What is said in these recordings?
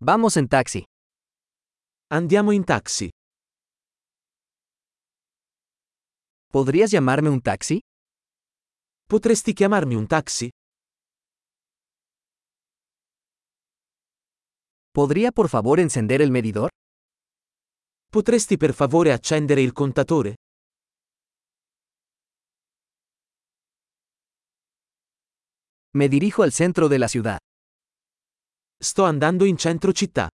Vamos en taxi. Andiamo in taxi. ¿Podrías llamarme un taxi? Potresti chiamarmi un taxi? ¿Podría por favor encender el medidor? Potresti per favore accendere il contatore? Me dirijo al centro de la ciudad. Sto andando in centro città.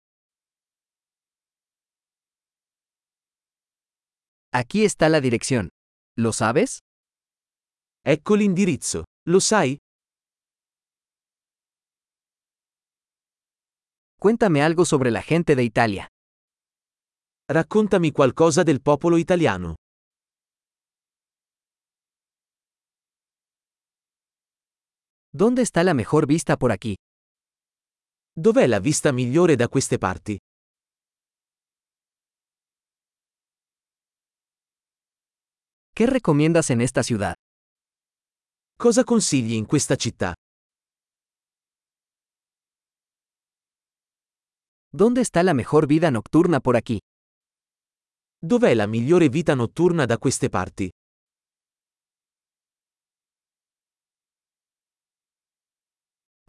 Aquí está la dirección. ¿Lo sabes? Ecco l'indirizzo. Lo sai? Cuéntame algo sobre la gente de Italia. Raccontami qualcosa del popolo italiano. ¿Dónde está la mejor vista por aquí? Dov'è la vista migliore da queste parti? ¿Qué recomiendas en esta ciudad? Cosa consigli in questa città? ¿Dónde está la mejor vida nocturna por aquí? Dov'è la migliore vita notturna da queste parti?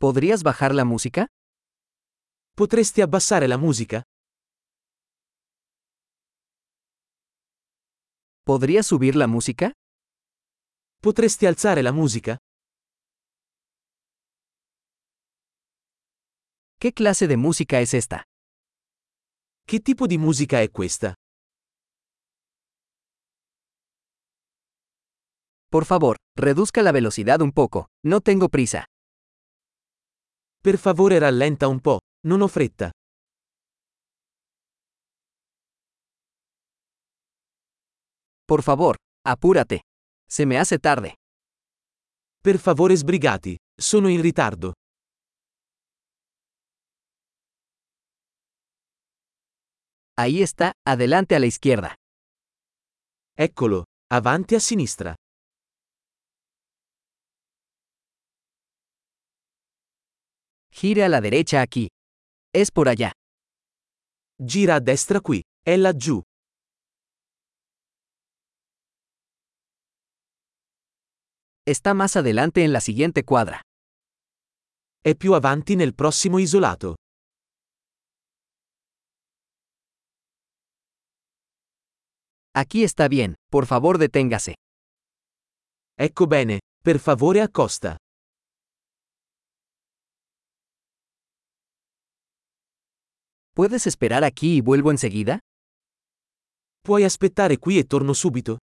¿Podrías bajar la música? Potresti abbassare la musica? ¿Podrías subir la música? Potresti alzare la musica? ¿Qué clase de música es esta? Che tipo di musica è questa? Por favor, reduzca la velocidad un poco. No tengo prisa. Per favore rallenta un po', non ho fretta. Por favor, apúrate. Se me hace tarde. Per favore sbrigati, sono in ritardo. Ahí está, adelante a la izquierda. Eccolo, avanti a sinistra. Gire a la derecha aquí. Es por allá. Gira a destra qui, è laggiù. Está más adelante en la siguiente cuadra. È più avanti nel prossimo isolato. Aquí está bien, por favor deténgase. Ecco bene, per favore accosta. ¿Puedes esperar aquí y vuelvo enseguida? Puoi aspettare qui e torno subito?